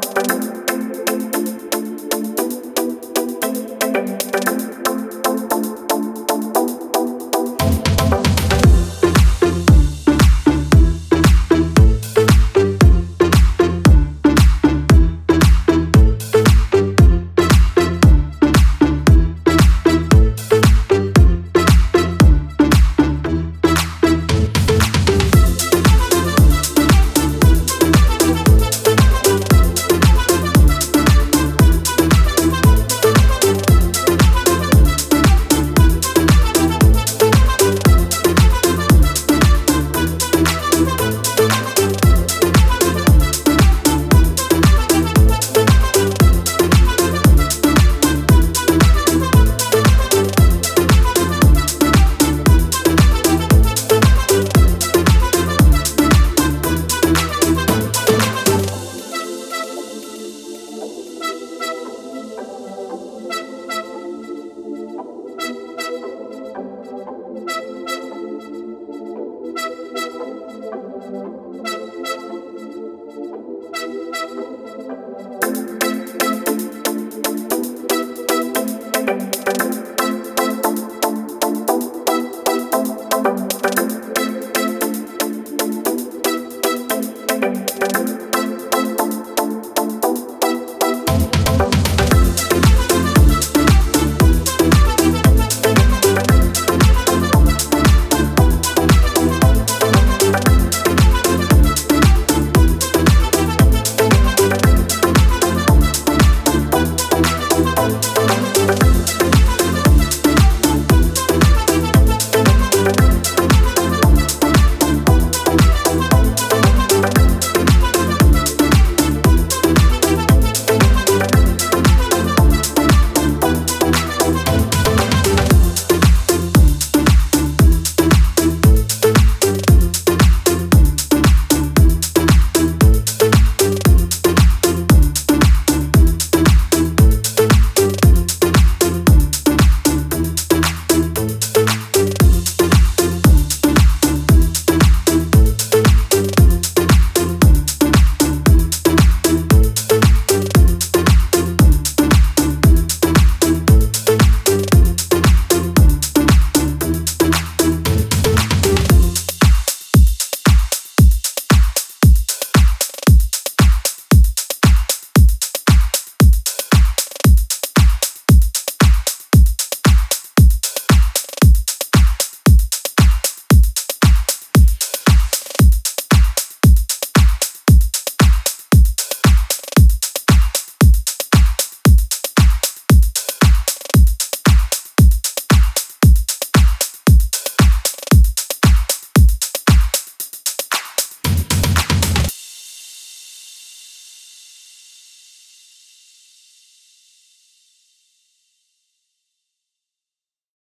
Bye.